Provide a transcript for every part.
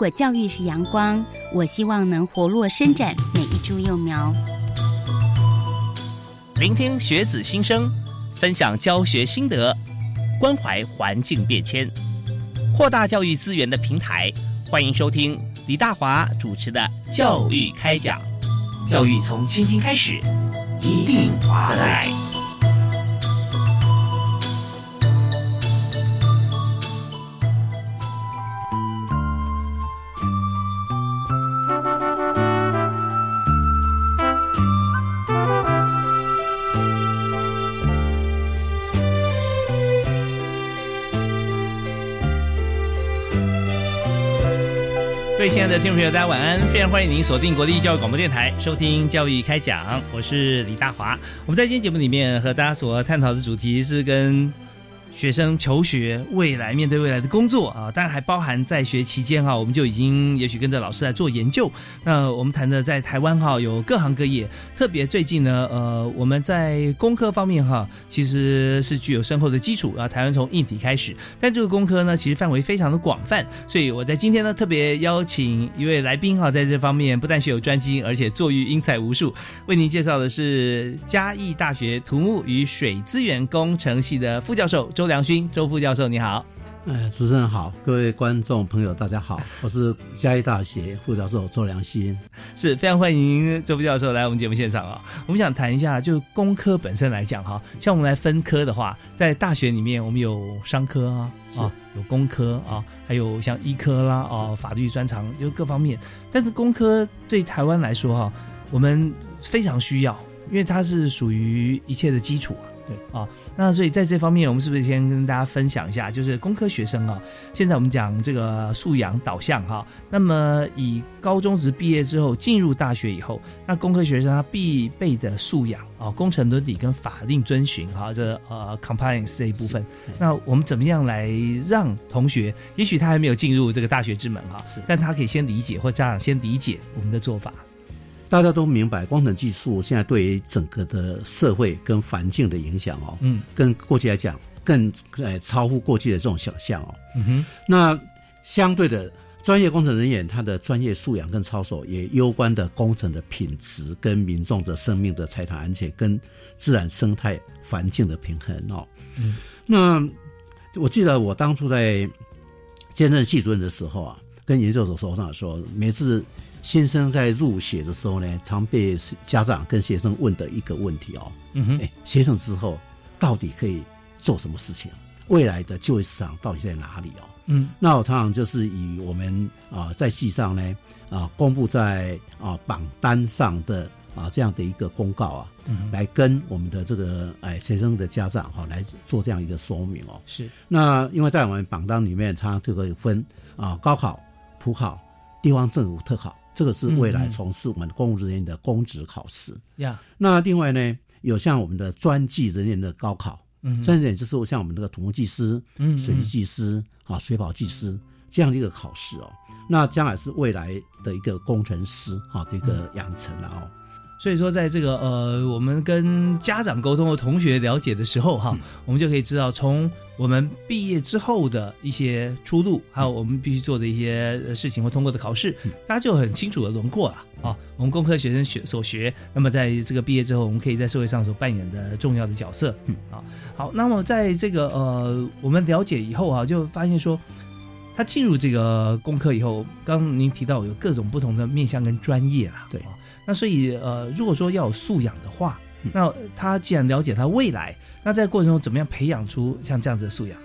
我教育是阳光，我希望能活络伸展每一株幼苗。聆听学子心声，分享教学心得，关怀环境变迁，扩大教育资源的平台。欢迎收听李大华主持的《教育开讲》，教育从倾听开始，一定华得来。听众朋友，大家晚安！非常欢迎您锁定国立教育广播电台，收听《教育开讲》，我是李大华。我们在今天节目里面和大家所探讨的主题是跟。学生求学未来面对未来的工作啊，当然还包含在学期间哈，我们就已经也许跟着老师来做研究。那我们谈的在台湾哈，有各行各业，特别最近呢，呃，我们在工科方面哈，其实是具有深厚的基础啊。台湾从硬体开始，但这个工科呢，其实范围非常的广泛。所以我在今天呢，特别邀请一位来宾哈，在这方面不但学有专精，而且作育英才无数。为您介绍的是嘉义大学土木与水资源工程系的副教授周。梁勋周副教授你好，哎，主持人好，各位观众朋友大家好，我是嘉义大学副教授周良勋，是非常欢迎周副教授来我们节目现场啊。我们想谈一下，就工科本身来讲哈，像我们来分科的话，在大学里面我们有商科啊，啊，有工科啊，还有像医科啦啊，法律专长就各方面。但是工科对台湾来说哈，我们非常需要，因为它是属于一切的基础啊。对啊，那所以在这方面，我们是不是先跟大家分享一下？就是工科学生啊，现在我们讲这个素养导向哈。那么以高中职毕业之后进入大学以后，那工科学生他必备的素养啊，工程伦理跟法令遵循哈，这呃 compliance 这一部分，那我们怎么样来让同学？也许他还没有进入这个大学之门哈，但他可以先理解，或家长先理解我们的做法。大家都明白，工程技术现在对于整个的社会跟环境的影响哦，嗯，跟过去来讲更呃超乎过去的这种想象哦，嗯哼，那相对的专业工程人员他的专业素养跟操守也攸关的工程的品质跟民众的生命的财产安全跟自然生态环境的平衡哦，嗯，那我记得我当初在兼任系主任的时候啊，跟研究所所长说每次。新生在入学的时候呢，常被家长跟学生问的一个问题哦，嗯哼，哎，学生之后到底可以做什么事情？未来的就业市场到底在哪里哦？嗯，那我常常就是以我们啊在系上呢啊公布在啊榜单上的啊这样的一个公告啊，嗯，来跟我们的这个哎学生的家长哈来做这样一个说明哦。是，那因为在我们榜单里面，它这个分啊高考、普考、地方政府特考。这个是未来从事我们公务人员的公职考试呀。那另外呢，有像我们的专技人员的高考，专技人员就是像我们这个土木技师、嗯水利技师啊、水保技师这样的一个考试哦。那将来是未来的一个工程师哈的一个养成了哦。所以说，在这个呃，我们跟家长沟通和同学了解的时候哈，我们就可以知道从。我们毕业之后的一些出路，还有我们必须做的一些事情或通过的考试，大家就很清楚的轮廓了啊。我们工科学生学所学，那么在这个毕业之后，我们可以在社会上所扮演的重要的角色，啊，好。那么在这个呃，我们了解以后啊，就发现说，他进入这个工科以后，刚刚您提到有各种不同的面向跟专业啦，对。那所以呃，如果说要有素养的话，那他既然了解他未来。那在过程中怎么样培养出像这样子的素养？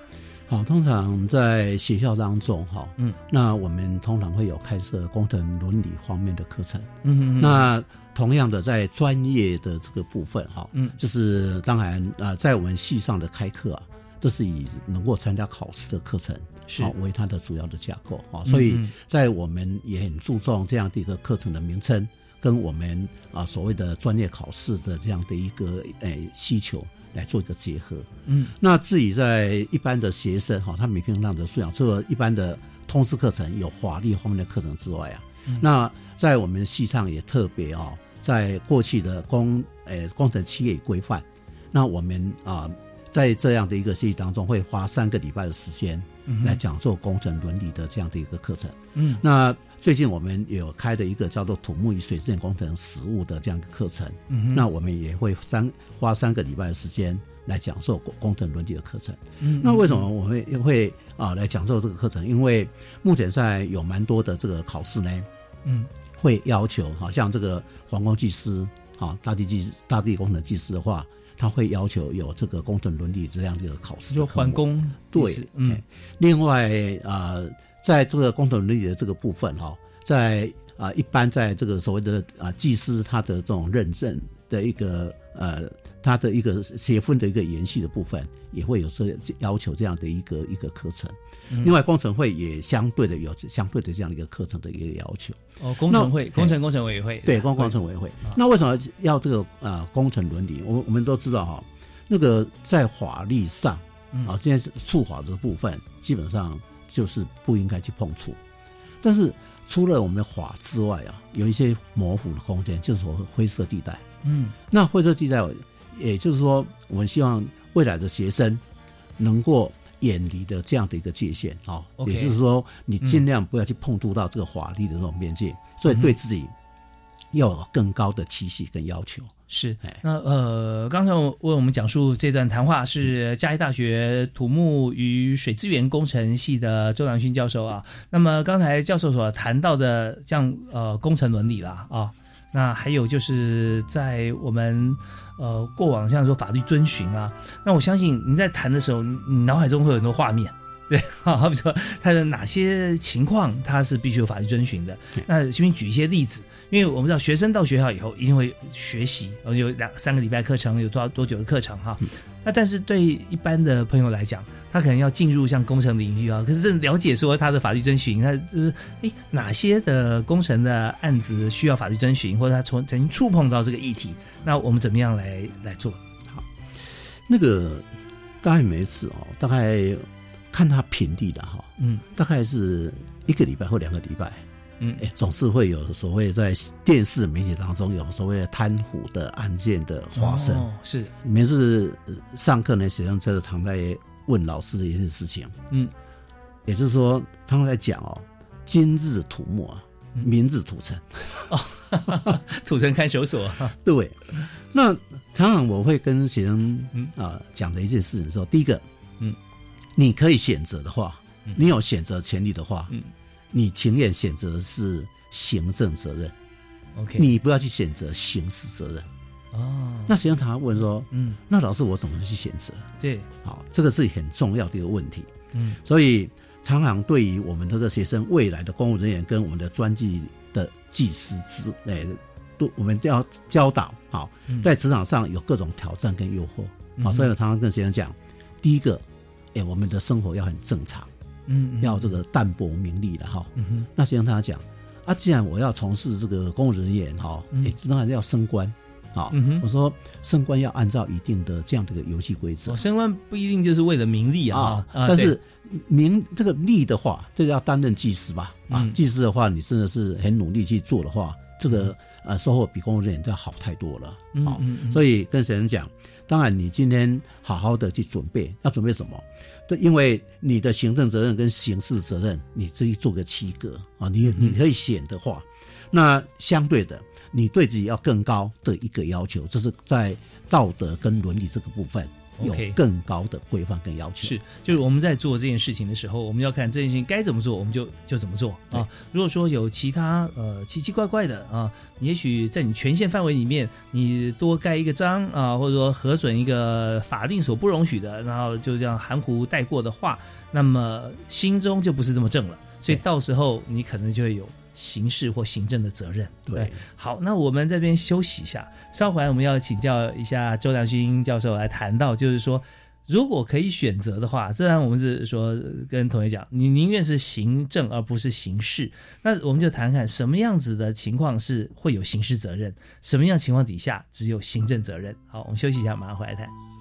好，通常在学校当中，哈，嗯，那我们通常会有开设工程伦理方面的课程，嗯嗯，那同样的在专业的这个部分，哈，嗯，就是当然啊，在我们系上的开课啊，都是以能够参加考试的课程是。为它的主要的架构啊，所以在我们也很注重这样的一个课程的名称跟我们啊所谓的专业考试的这样的一个诶需求。来做一个结合，嗯，那至于在一般的学生哈，他每天那样的素养，除了一般的通识课程有法律方面的课程之外啊，那在我们系上也特别哦，在过去的工诶工程企业规范，那我们啊在这样的一个学习当中，会花三个礼拜的时间来讲做工程伦理的这样的一个课程。嗯，那最近我们有开的一个叫做土木与水质工程实务的这样一个课程。嗯，那我们也会三花三个礼拜的时间来讲授工工程伦理的课程。嗯，那为什么我们会啊来讲授这个课程？因为目前在有蛮多的这个考试呢，嗯，会要求好像这个皇工技师啊，大地技大地工程技师的话。他会要求有这个工程伦理这样的一个考试，就环工对，嗯。另外啊，在这个工程伦理的这个部分哈，在啊一般在这个所谓的啊技师他的这种认证的一个呃。他的一个学分的一个延续的部分，也会有这要求这样的一个一个课程。另外，工程会也相对的有相对的这样的一个课程的一个要求。哦，工程会，工程工程委员会，对，工工程委员会。那为什么要这个啊工程伦理？我我们都知道哈，那个在法律上啊，现在是触法这个部分，基本上就是不应该去碰触。但是除了我们的法之外啊，有一些模糊的空间，就是说灰色地带。嗯，那灰色地带。也就是说，我们希望未来的学生能够远离的这样的一个界限啊，也就是说，你尽量不要去碰触到这个法律的这种边界，所以对自己要有更高的期许跟要求。是，那呃，刚才为我们讲述这段谈话是嘉义大学土木与水资源工程系的周良勋教授啊。那么刚才教授所谈到的，像呃工程伦理啦啊，那还有就是在我们。呃，过往像说法律遵循啊，那我相信您在谈的时候，你脑海中会有很多画面，对，好比说他的哪些情况他是必须有法律遵循的。那先举一些例子，因为我们知道学生到学校以后一定会学习，有两三个礼拜课程，有多少多久的课程哈。那但是对一般的朋友来讲，他可能要进入像工程领域啊，可是正了解说他的法律遵循，他就是哎哪些的工程的案子需要法律遵循，或者他从曾经触碰到这个议题，那我们怎么样来来做？好，那个大概每一次哦，大概看他频率的哈，嗯，大概是一个礼拜或两个礼拜。嗯，哎，总是会有所谓在电视媒体当中有所谓贪腐的案件的发生。哦，是每次上课呢，学生就是常在问老师的一件事情。嗯，也就是说，他们在讲哦，今日土木啊，明日土城。哦，土城看守所。对，那常常我会跟学生啊讲的一件事情说，第一个，嗯，你可以选择的话，你有选择权利的话，嗯。你情愿选择是行政责任，OK，你不要去选择刑事责任。哦，那实际上他问说，嗯，那老师我怎么去选择？对，好，这个是很重要的一个问题。嗯，所以常常对于我们这个学生未来的公务人员跟我们的专技的技师之类的，都我们都要教导。好，在职场上有各种挑战跟诱惑。好，所以我常常跟学生讲，第一个，哎，我们的生活要很正常。嗯，要这个淡泊名利的哈。嗯哼，那先跟他讲啊，既然我要从事这个公务人员哈，也知道要升官，好，我说升官要按照一定的这样的一个游戏规则。升官不一定就是为了名利啊，但是名这个利的话，这要担任祭司吧？啊，祭司的话，你真的是很努力去做的话，这个呃收获比公务人员都要好太多了。好，所以跟学生讲，当然你今天好好的去准备，要准备什么？对，因为你的行政责任跟刑事责任，你自己做个区隔啊，你你可以选的话，那相对的，你对自己要更高的一个要求，这是在道德跟伦理这个部分。有更高的规范跟要求是，就是我们在做这件事情的时候，我们要看这件事情该怎么做，我们就就怎么做啊。如果说有其他呃奇奇怪怪的啊，也许在你权限范围里面，你多盖一个章啊，或者说核准一个法定所不容许的，然后就这样含糊带过的话，那么心中就不是这么正了，所以到时候你可能就会有。刑事或行政的责任，对。好，那我们这边休息一下，稍后来我们要请教一下周良勋教授来谈到，就是说，如果可以选择的话，自然我们是说跟同学讲，你宁愿是行政而不是刑事，那我们就谈谈什么样子的情况是会有刑事责任，什么样情况底下只有行政责任。好，我们休息一下，马上回来谈。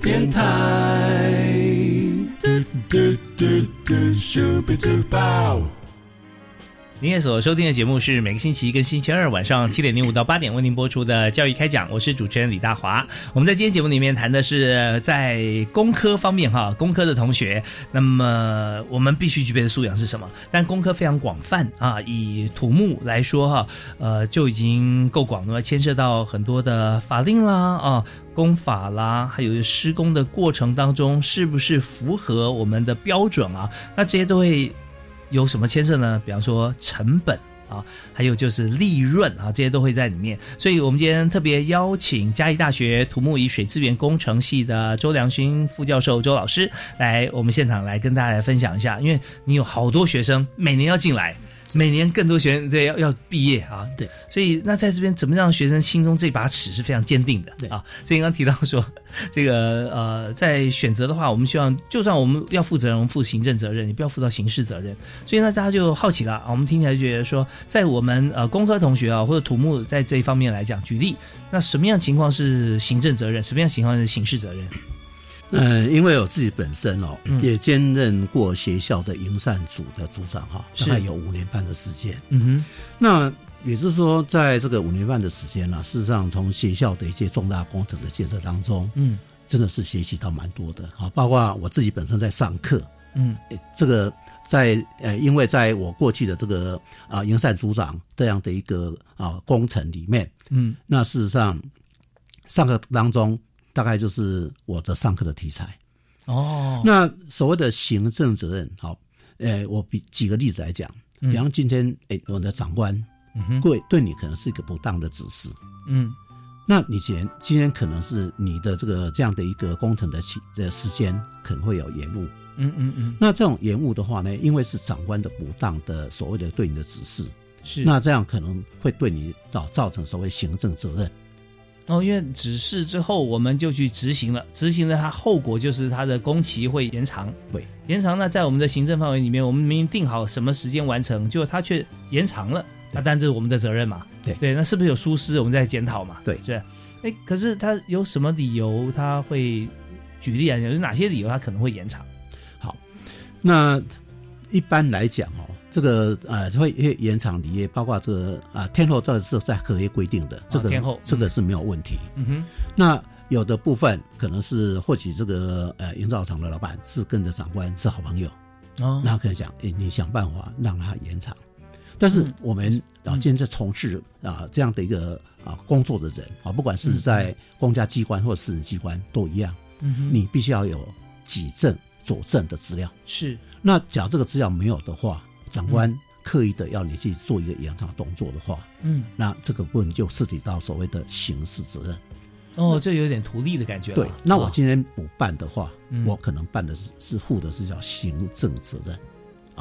电台。您所收听的节目是每个星期一跟星期二晚上七点零五到八点为您播出的教育开讲，我是主持人李大华。我们在今天节目里面谈的是在工科方面哈，工科的同学，那么我们必须具备的素养是什么？但工科非常广泛啊，以土木来说哈，呃就已经够广了，牵涉到很多的法令啦啊，工法啦，还有施工的过程当中是不是符合我们的标准啊？那这些都会。有什么牵涉呢？比方说成本啊，还有就是利润啊，这些都会在里面。所以，我们今天特别邀请嘉义大学土木与水资源工程系的周良勋副教授周老师来我们现场来跟大家来分享一下。因为你有好多学生每年要进来。每年更多学生对要要毕业啊，对，所以那在这边怎么让学生心中这把尺是非常坚定的，对啊。所以刚刚提到说，这个呃，在选择的话，我们希望就算我们要负责任，我们负行政责任，你不要负到刑事责任。所以呢，大家就好奇了啊，我们听起来觉得说，在我们呃工科同学啊或者土木在这一方面来讲，举例，那什么样情况是行政责任，什么样情况是刑事责任？嗯，因为我自己本身哦，也兼任过学校的营善组的组长哈，大概有五年半的时间。嗯哼，那也就是说，在这个五年半的时间呢，事实上从学校的一些重大工程的建设当中，嗯，真的是学习到蛮多的哈。包括我自己本身在上课，嗯，这个在呃，因为在我过去的这个啊营善组长这样的一个啊工程里面，嗯，那事实上上课当中。大概就是我的上课的题材，哦。那所谓的行政责任，好，呃，我比举个例子来讲，比方今天，哎，我的长官，对，对你可能是一个不当的指示，嗯。那你今天今天可能是你的这个这样的一个工程的期的时间可能会有延误，嗯嗯嗯。那这种延误的话呢，因为是长官的不当的所谓的对你的指示，是，那这样可能会对你造造成所谓行政责任。哦，因为指示之后，我们就去执行了。执行了，它后果就是它的工期会延长。对，延长呢，在我们的行政范围里面，我们明明定好什么时间完成，结果它却延长了。那但这是我们的责任嘛？对对，那是不是有疏失？我们在检讨嘛？对，是。哎，可是他有什么理由？他会举例啊，有哪些理由他可能会延长？好，那一般来讲哦。这个呃会延长离业，包括这个啊天后这是在合约规定的，这个天后这个是没有问题。嗯哼，那有的部分可能是或许这个呃营造厂的老板是跟着长官是好朋友，哦，那可能讲，哎，你想办法让他延长。但是我们啊，今天在从事啊这样的一个啊工作的人啊，不管是在公家机关或私人机关都一样，嗯哼，你必须要有举证佐证的资料。是，那假如这个资料没有的话。长官刻意的要你去做一个延长动作的话，嗯，那这个部分就涉及到所谓的刑事责任。哦，这有点图利的感觉。对，那我今天不办的话，我可能办的是是负的是叫行政责任。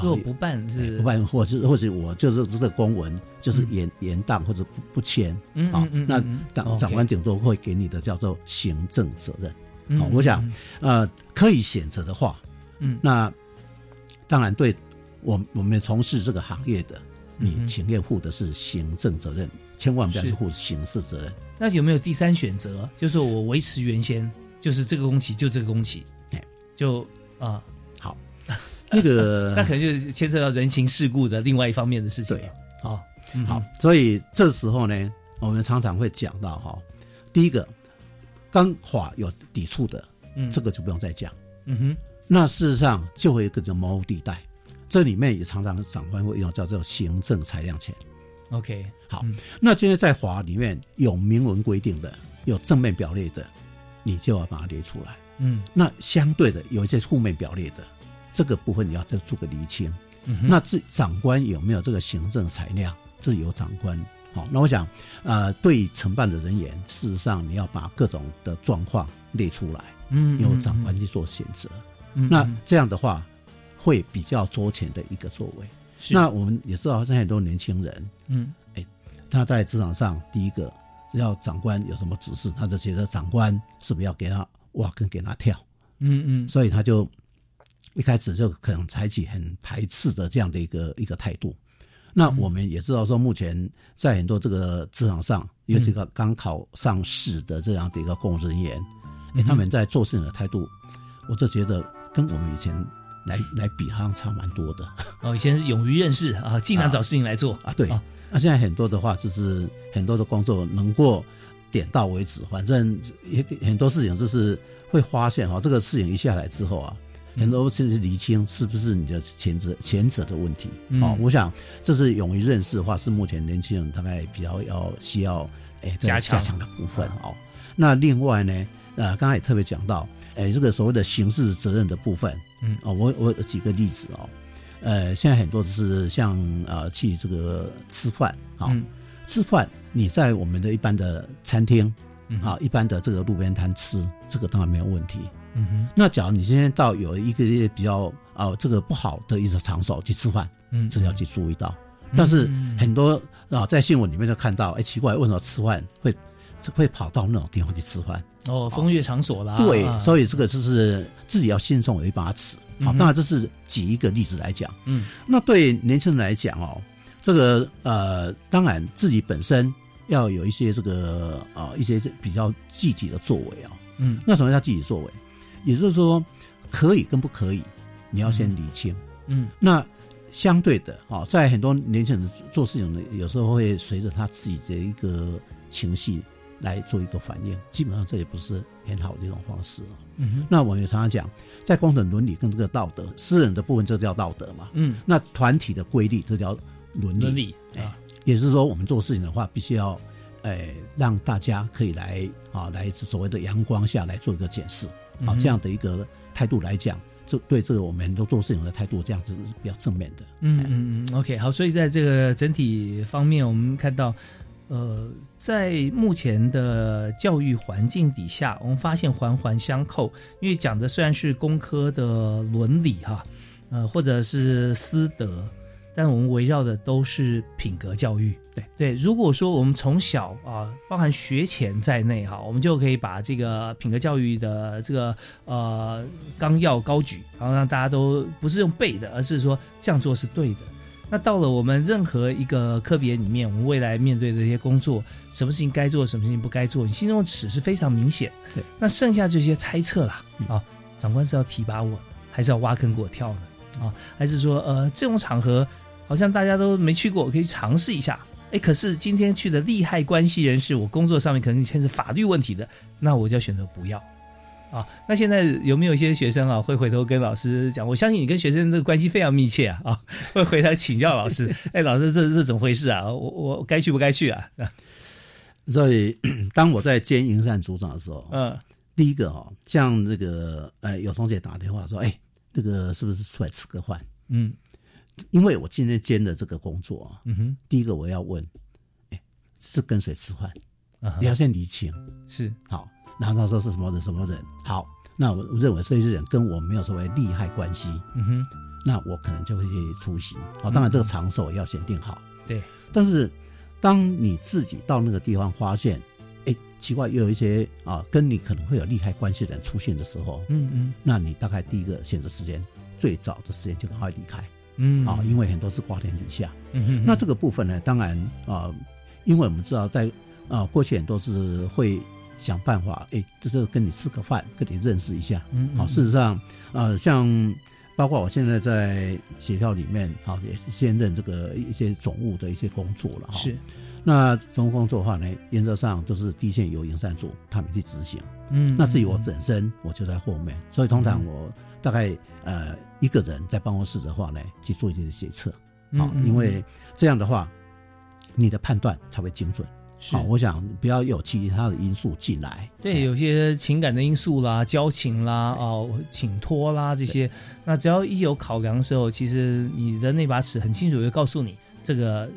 如果不办是不办，或是或者我就是这个公文就是延延宕或者不不签啊，那长长官顶多会给你的叫做行政责任。好，我想呃可以选择的话，嗯，那当然对。我我们从事这个行业的，你情愿负的是行政责任，千万不要去负刑事责任。那有没有第三选择？就是我维持原先，就是这个工期就这个工期，哎，就啊。好，那个 那可能就是牵涉到人情世故的另外一方面的事情。对，好，好，所以这时候呢，我们常常会讲到哈，第一个跟法有抵触的，嗯，这个就不用再讲，嗯哼，那事实上就会一个叫模糊地带。这里面也常常长官会用叫做行政裁量权。OK，好，那今天在法里面有明文规定的，有正面表列的，你就要把它列出来。嗯，那相对的有一些负面表列的，这个部分你要再做个厘清。嗯，那这长官有没有这个行政裁量？这由长官。好，那我想，呃，对承办的人员，事实上你要把各种的状况列出来，嗯，由长官去做选择。嗯，那这样的话。会比较周全的一个作为。那我们也知道，现在很多年轻人，嗯，哎，他在职场上，第一个只要长官有什么指示，他就觉得长官是不是要给他挖跟给他跳，嗯嗯，所以他就一开始就可能采取很排斥的这样的一个一个态度。那我们也知道说，目前在很多这个职场上，因为这个刚考上市的这样的一个公务人员，哎，他们在做事情的态度，我就觉得跟我们以前来来比，好像差蛮多的。哦，以前是勇于认识啊，尽量找事情来做啊。对，那现在很多的话，就是很多的工作能够点到为止，反正也很多事情就是会发现哈，这个事情一下来之后啊。很多其实厘清是不是你的前者前者的问题哦，我想这是勇于认识的话，是目前年轻人大概比较要需要哎加强的部分哦。那另外呢，呃，刚才也特别讲到，哎，这个所谓的刑事责任的部分，嗯，哦，我我举个例子哦，呃，现在很多就是像呃去这个吃饭啊，吃饭你在我们的一般的餐厅啊，一般的这个路边摊吃，这个当然没有问题。嗯哼，那假如你今天到有一个比较啊这个不好的一个场所去吃饭，嗯，这要去注意到。但是很多啊在新闻里面都看到，哎，奇怪，为什么吃饭会会跑到那种地方去吃饭？哦，风月场所啦。对，所以这个就是自己要心中有一把尺。好，当然这是举一个例子来讲。嗯，那对年轻人来讲哦，这个呃，当然自己本身要有一些这个啊一些比较积极的作为啊。嗯，那什么叫积极作为？也就是说，可以跟不可以，你要先理清。嗯，那相对的啊，在很多年轻人做事情呢，有时候会随着他自己的一个情绪来做一个反应。基本上这也不是很好的一种方式嗯哼，那我们也常常讲，在工程伦理跟这个道德，私人的部分这叫道德嘛。嗯，那团体的规律这叫伦理。伦理啊，也是说，我们做事情的话，必须要，诶，让大家可以来啊，来所谓的阳光下来做一个检视。好，这样的一个态度来讲，这对这个我们很多做事情的态度，这样子是比较正面的。嗯嗯嗯，OK，好，所以在这个整体方面，我们看到，呃，在目前的教育环境底下，我们发现环环相扣，因为讲的虽然是工科的伦理哈，呃，或者是师德。但我们围绕的都是品格教育，对对。如果说我们从小啊，包含学前在内哈，我们就可以把这个品格教育的这个呃纲要高举，然后让大家都不是用背的，而是说这样做是对的。那到了我们任何一个科别里面，我们未来面对的这些工作，什么事情该做，什么事情不该做，你心中的尺是非常明显。对，那剩下这些猜测啦，啊，长官是要提拔我，还是要挖坑给我跳呢？啊，还是说呃这种场合？好像大家都没去过，我可以尝试一下。哎，可是今天去的利害关系人士，我工作上面可能牵涉法律问题的，那我就要选择不要。啊，那现在有没有一些学生啊，会回头跟老师讲？我相信你跟学生的关系非常密切啊，啊，会回头请教老师。哎，老师，这这怎么回事啊？我我该去不该去啊？所以，当我在兼营善组长的时候，嗯，第一个哦，像这个，呃，有同学打电话说，哎，那个是不是出来吃个饭？嗯。因为我今天兼的这个工作啊，嗯哼，第一个我要问，哎，是跟谁吃饭？你要先理清，是好。然后他说是什么人？什么人？好，那我认为这些人跟我没有所谓利害关系，嗯哼，那我可能就会去出席。好，当然这个场所要先定好。对。但是当你自己到那个地方发现，哎，奇怪，又有一些啊跟你可能会有利害关系的人出现的时候，嗯嗯，那你大概第一个选择时间，最早的时间就赶快离开。嗯啊，因为很多是瓜田底下，嗯哼，那这个部分呢，当然啊，因为我们知道在啊过去很多是会想办法，哎，就是跟你吃个饭，跟你认识一下，嗯，好，事实上呃，像包括我现在在学校里面啊，也是兼任这个一些总务的一些工作了哈，是，那总务工作的话呢，原则上都是第一线由营山组他们去执行，嗯，那至于我本身，我就在后面，所以通常我。大概呃一个人在办公室的话呢，去做一些决策，好，因为这样的话，你的判断才会精准。好，我想不要有其他的因素进来。对，有些情感的因素啦、交情啦、哦，请托啦这些，那只要一有考量的时候，其实你的那把尺很清楚，就告诉你这个。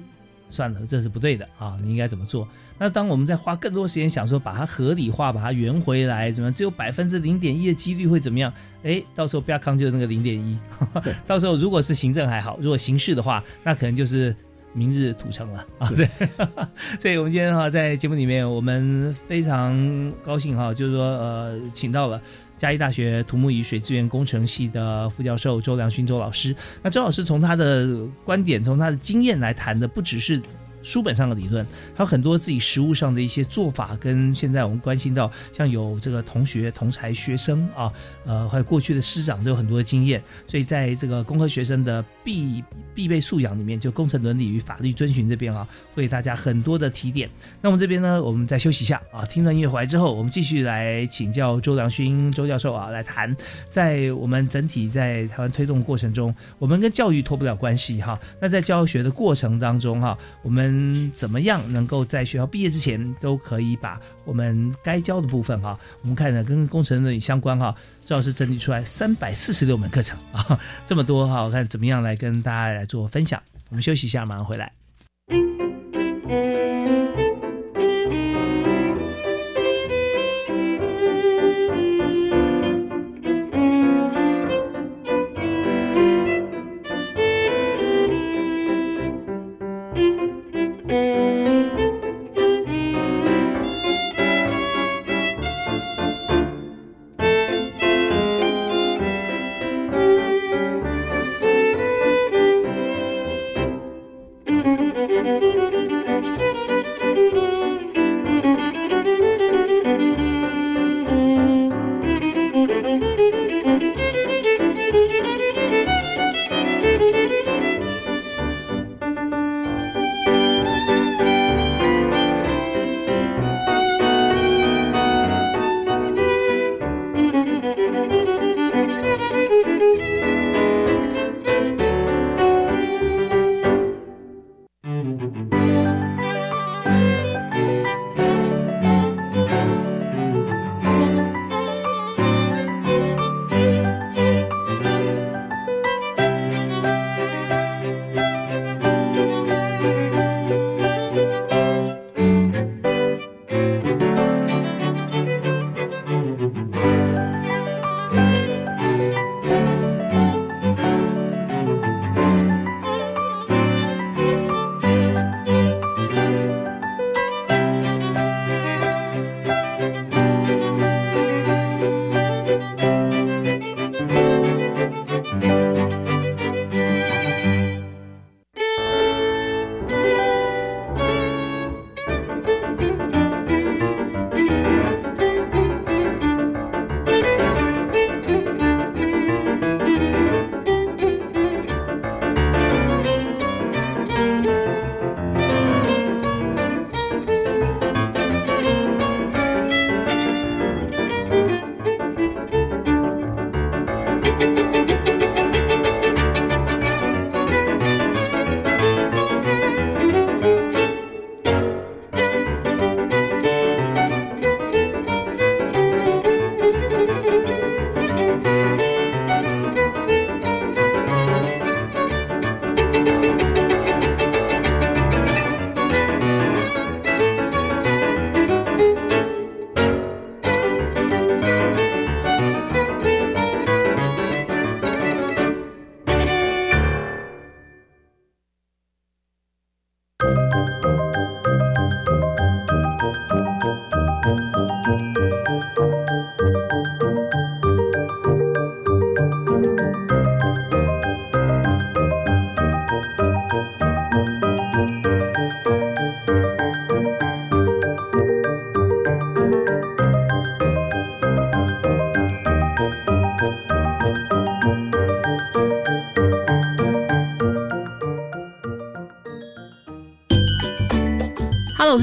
算了，这是不对的啊！你应该怎么做？那当我们在花更多时间想说把它合理化、把它圆回来，怎么只有百分之零点一的几率会怎么样？哎，到时候不要抗拒那个零点一。到时候如果是行政还好，如果刑事的话，那可能就是明日土城了啊！对，所以我们今天哈在节目里面，我们非常高兴哈，就是说呃，请到了。嘉义大学土木与水资源工程系的副教授周良勋周老师，那周老师从他的观点，从他的经验来谈的，不只是书本上的理论，还有很多自己实物上的一些做法，跟现在我们关心到像有这个同学同才学生啊，呃，还有过去的师长都有很多的经验，所以在这个工科学生的必必备素养里面，就工程伦理与法律遵循这边啊，会大家很多的提点。那我们这边呢，我们再休息一下啊，听段音乐回来之后，我们继续来请教周良勋周教授啊，来谈在我们整体在台湾推动过程中，我们跟教育脱不了关系哈。那在教学的过程当中哈，我们嗯怎么样能够在学校毕业之前都可以把我们该教的部分哈，我们看呢跟工程伦理相关哈，周老师整理出来三百四十六门课程啊，这么多哈，我看怎么样来跟大家来做分享。我们休息一下，马上回来。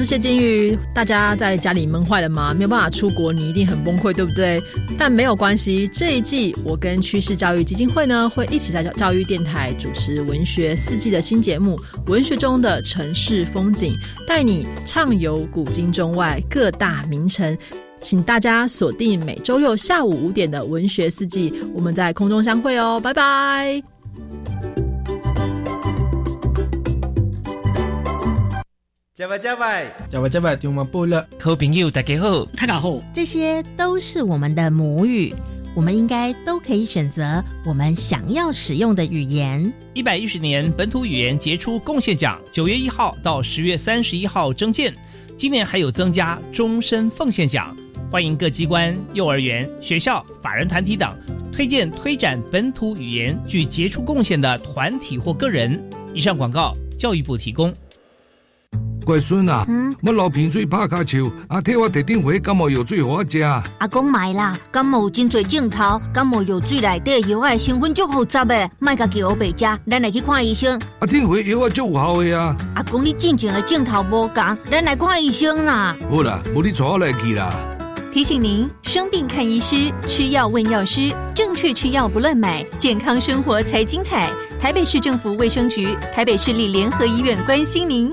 是谢金玉，大家在家里闷坏了吗？没有办法出国，你一定很崩溃，对不对？但没有关系，这一季我跟趋势教育基金会呢，会一起在教教育电台主持文学四季的新节目《文学中的城市风景》，带你畅游古今中外各大名城。请大家锁定每周六下午五点的文学四季，我们在空中相会哦，拜拜。听我播了。好朋友，大家好，大家好，这些都是我们的母语，我们应该都可以选择我们想要使用的语言。一百一十年本土语言杰出贡献奖，九月一号到十月三十一号征件，今年还有增加终身奉献奖，欢迎各机关、幼儿园、学校、法人团体等推荐推展本土语言具杰出贡献的团体或个人。以上广告，教育部提供。乖孙啊，嗯我流鼻水拍卡球，啊，替我提点回感冒药水给我食。阿公买啦，感冒有真多镜头，感冒药水内底药的成分足复杂的，卖家叫我白食，咱来去看医生。啊，听回药啊足有效的啊。阿公你进前的镜头无共，咱来看医生啦。好啦，无你坐我来去啦。提醒您：生病看医师，吃药问药师，正确吃药不乱买，健康生活才精彩。台北市政府卫生局、台北市立联合医院关心您。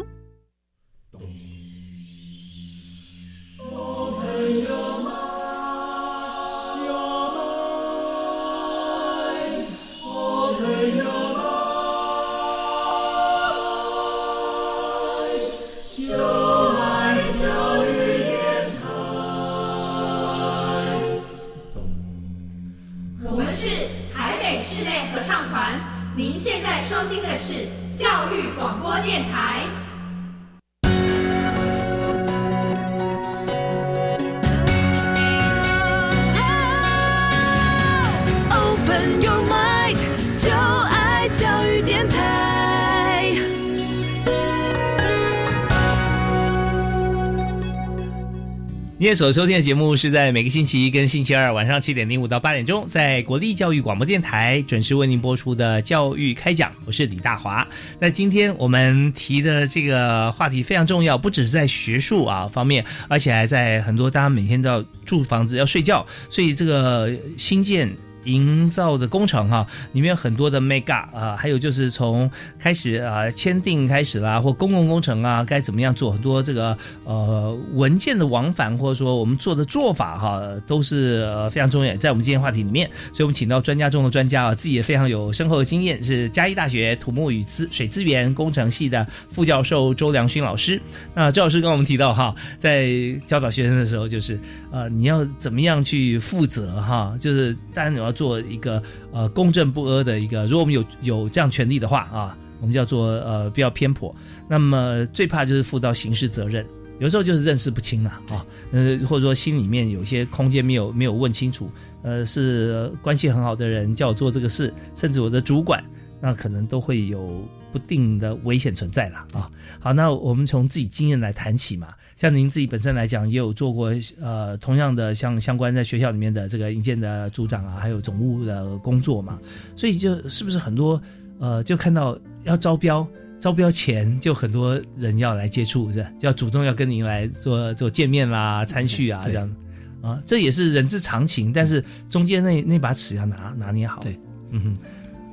天所收听的节目是在每个星期一跟星期二晚上七点零五到八点钟，在国立教育广播电台准时为您播出的教育开讲。我是李大华。那今天我们提的这个话题非常重要，不只是在学术啊方面，而且还在很多大家每天都要住房子、要睡觉，所以这个新建。营造的工程哈，里面有很多的 make up 啊，还有就是从开始啊签订开始啦，或公共工程啊，该怎么样做很多这个呃文件的往返，或者说我们做的做法哈，都是非常重要，在我们今天话题里面，所以我们请到专家中的专家啊，自己也非常有深厚的经验，是嘉义大学土木与资水资源工程系的副教授周良勋老师。那周老师跟我们提到哈，在教导学生的时候，就是呃你要怎么样去负责哈，就是当然你要。做一个呃公正不阿的一个，如果我们有有这样权利的话啊，我们叫做呃比较偏颇。那么最怕就是负到刑事责任，有时候就是认识不清了啊，呃或者说心里面有些空间没有没有问清楚，呃是关系很好的人叫我做这个事，甚至我的主管，那可能都会有不定的危险存在了啊。好，那我们从自己经验来谈起嘛。像您自己本身来讲，也有做过呃同样的像相关在学校里面的这个营建的组长啊，还有总务的工作嘛，所以就是不是很多呃就看到要招标，招标前就很多人要来接触，是要主动要跟您来做做见面啦、参叙啊这样啊，这也是人之常情，但是中间那那把尺要拿拿捏好。对，嗯哼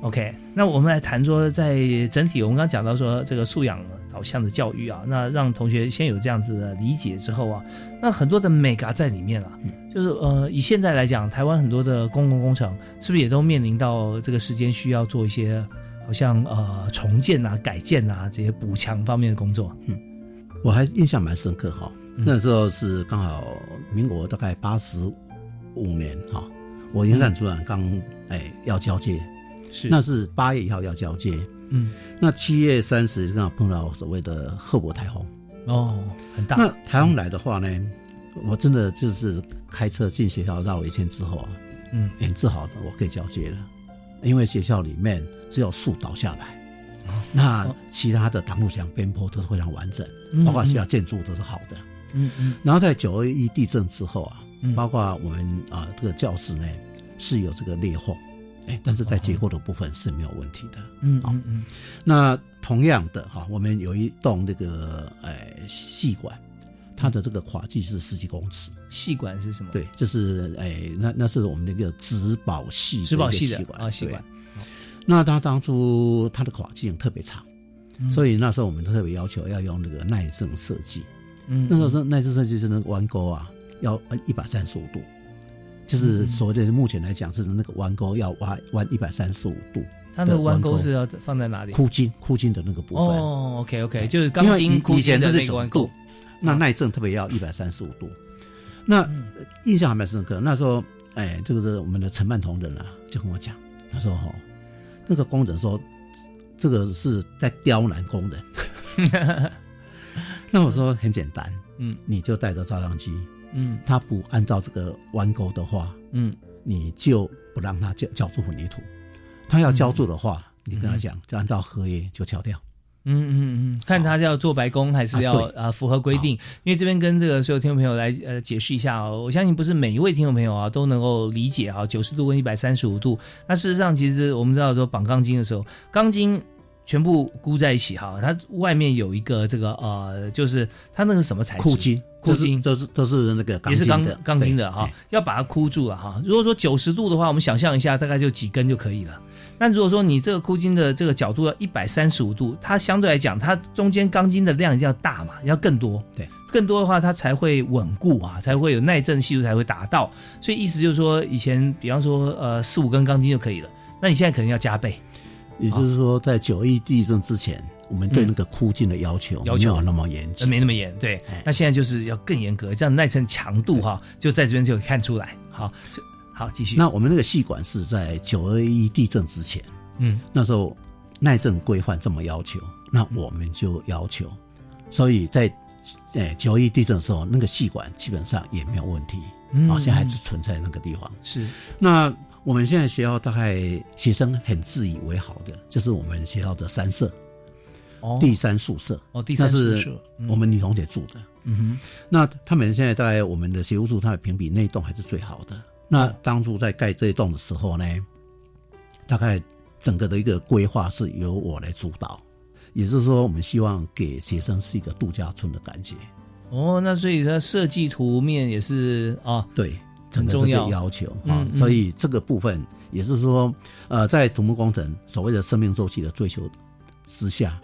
，OK，那我们来谈说在整体，我们刚刚讲到说这个素养。导向的教育啊，那让同学先有这样子的理解之后啊，那很多的美嘎在里面了。就是呃，以现在来讲，台湾很多的公共工程是不是也都面临到这个时间需要做一些好像呃重建啊、改建啊这些补强方面的工作？嗯，我还印象蛮深刻哈。那时候是刚好民国大概八十五年哈，我营站主任刚哎要交接，是那是八月一号要交接。嗯，那七月三十刚好碰到所谓的赫伯台风。哦，很大。那台风来的话呢，我真的就是开车进学校绕一圈之后啊，嗯，很自豪的我可以交接了，因为学校里面只有树倒下来，那其他的挡路墙边坡都是非常完整，包括学校建筑都是好的，嗯嗯。然后在九二一地震之后啊，包括我们啊这个教室呢是有这个裂缝。哎，但是在结构的部分是没有问题的。嗯嗯嗯。那同样的哈，我们有一栋这个哎细管，它的这个跨距是十几公尺。细管是什么？对，就是哎，那那是我们那个植保系植保系的细管啊，细管。那它当初它的跨径特别长，所以那时候我们特别要求要用那个耐震设计。嗯。那时候是耐震设计是那个弯钩啊，要一百三十五度。就是所谓的目前来讲，是那个弯钩要弯弯一百三十五度。它的弯钩是要放在哪里？箍筋，箍筋的那个部分。哦，OK OK，就是钢筋箍筋的那个弯钩。那耐震特别要一百三十五度。那印象还蛮深刻。那时候，哎，这个是我们的承办同仁啊，就跟我讲，他说：“哈，那个工人说，这个是在刁难工人。”那我说很简单，嗯，你就带着照相机。嗯，他不按照这个弯钩的话，嗯，你就不让他浇浇筑混凝土。他要浇筑的话，你跟他讲，就按照合约就敲掉。嗯嗯嗯，看他要做白工还是要啊符合规定？因为这边跟这个所有听众朋友来呃解释一下哦，我相信不是每一位听众朋友啊都能够理解啊，九十度跟一百三十五度。那事实上，其实我们知道说绑钢筋的时候，钢筋全部箍在一起哈，它外面有一个这个呃，就是它那个什么材质？箍筋，箍筋都是都是那个也是钢钢筋的哈，要把它箍住了哈。如果说九十度的话，我们想象一下，大概就几根就可以了。那如果说你这个箍筋的这个角度要一百三十五度，它相对来讲，它中间钢筋的量一定要大嘛，要更多。对，更多的话，它才会稳固啊，才会有耐震系数才会达到。所以意思就是说，以前比方说呃四五根钢筋就可以了，那你现在可能要加倍。也就是说，在九一地震之前，我们对那个箍筋的要求要求那么严谨，没那么严。对，那现在就是要更严格，这样耐震强度哈，就在这边就看出来。好。好，继续。那我们那个细管是在九二一地震之前，嗯，那时候耐震规范这么要求，那我们就要求，所以在诶九一地震的时候，那个细管基本上也没有问题，嗯好像还是存在那个地方。是。那我们现在学校大概学生很自以为好的，就是我们学校的三舍，哦，第三宿舍，哦，第三宿舍，我们女同学住的。嗯哼。那他们现在在我们的学务处，他们评比那一栋还是最好的。那当初在盖这一栋的时候呢，大概整个的一个规划是由我来主导，也就是说，我们希望给学生是一个度假村的感觉。哦，那所以它设计图面也是啊，对，很重要要求啊。所以这个部分也是说，呃，在土木工程所谓的生命周期的追求之下，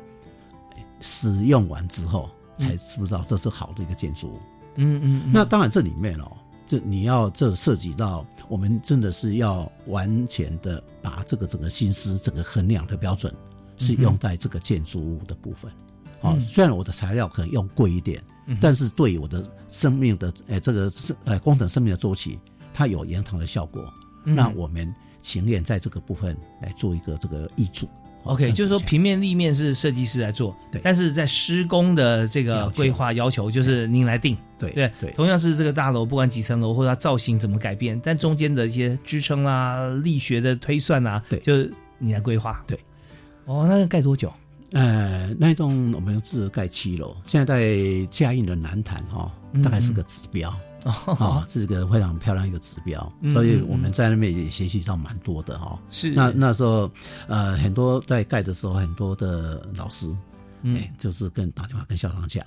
使用完之后才知不知道这是好的一个建筑物。嗯嗯。那当然这里面哦。这你要这涉及到我们真的是要完全的把这个整个心思、整个衡量的标准是用在这个建筑物的部分。好，虽然我的材料可能用贵一点，但是对我的生命的呃这个是呃工程生命的周期，它有延长的效果。那我们情愿在这个部分来做一个这个易主。OK，就是说平面立面是设计师来做，对，但是在施工的这个规划要求就是您来定，对对对。同样是这个大楼，不管几层楼或者它造型怎么改变，但中间的一些支撑啊、力学的推算啊，对，就是你来规划。对，哦，那盖多久？呃，那栋我们是盖七楼，现在在嘉义的南坛哈，大概是个指标。啊，这是个非常漂亮一个指标，所以我们在那边也学习到蛮多的哈。是，那那时候，呃，很多在盖的时候，很多的老师，哎，就是跟打电话跟校长讲，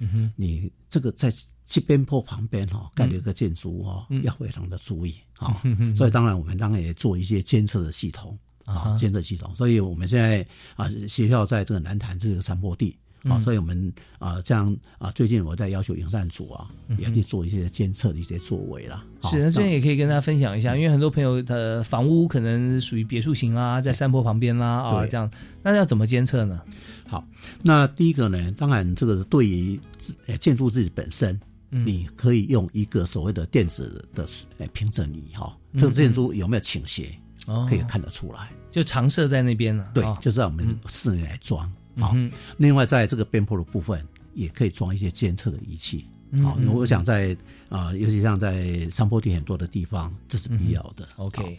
嗯哼，你这个在这边坡旁边哈盖了一个建筑物哈，要非常的注意啊。所以当然我们当然也做一些监测的系统啊，监测系统。所以我们现在啊，学校在这个南坛这个山坡地。啊，所以我们啊，这样啊，最近我在要求营善组啊，也可以做一些监测的一些作为了。是，那这边也可以跟大家分享一下，因为很多朋友的房屋可能属于别墅型啊，在山坡旁边啦啊，这样，那要怎么监测呢？好，那第一个呢，当然这个对于建筑自己本身，你可以用一个所谓的电子的平整仪哈，这个建筑有没有倾斜，可以看得出来，就常设在那边了。对，就是我们室内来装。好，另外在这个边坡的部分也可以装一些监测的仪器。好，我想在啊，尤其像在山坡地很多的地方，这是必要的。OK。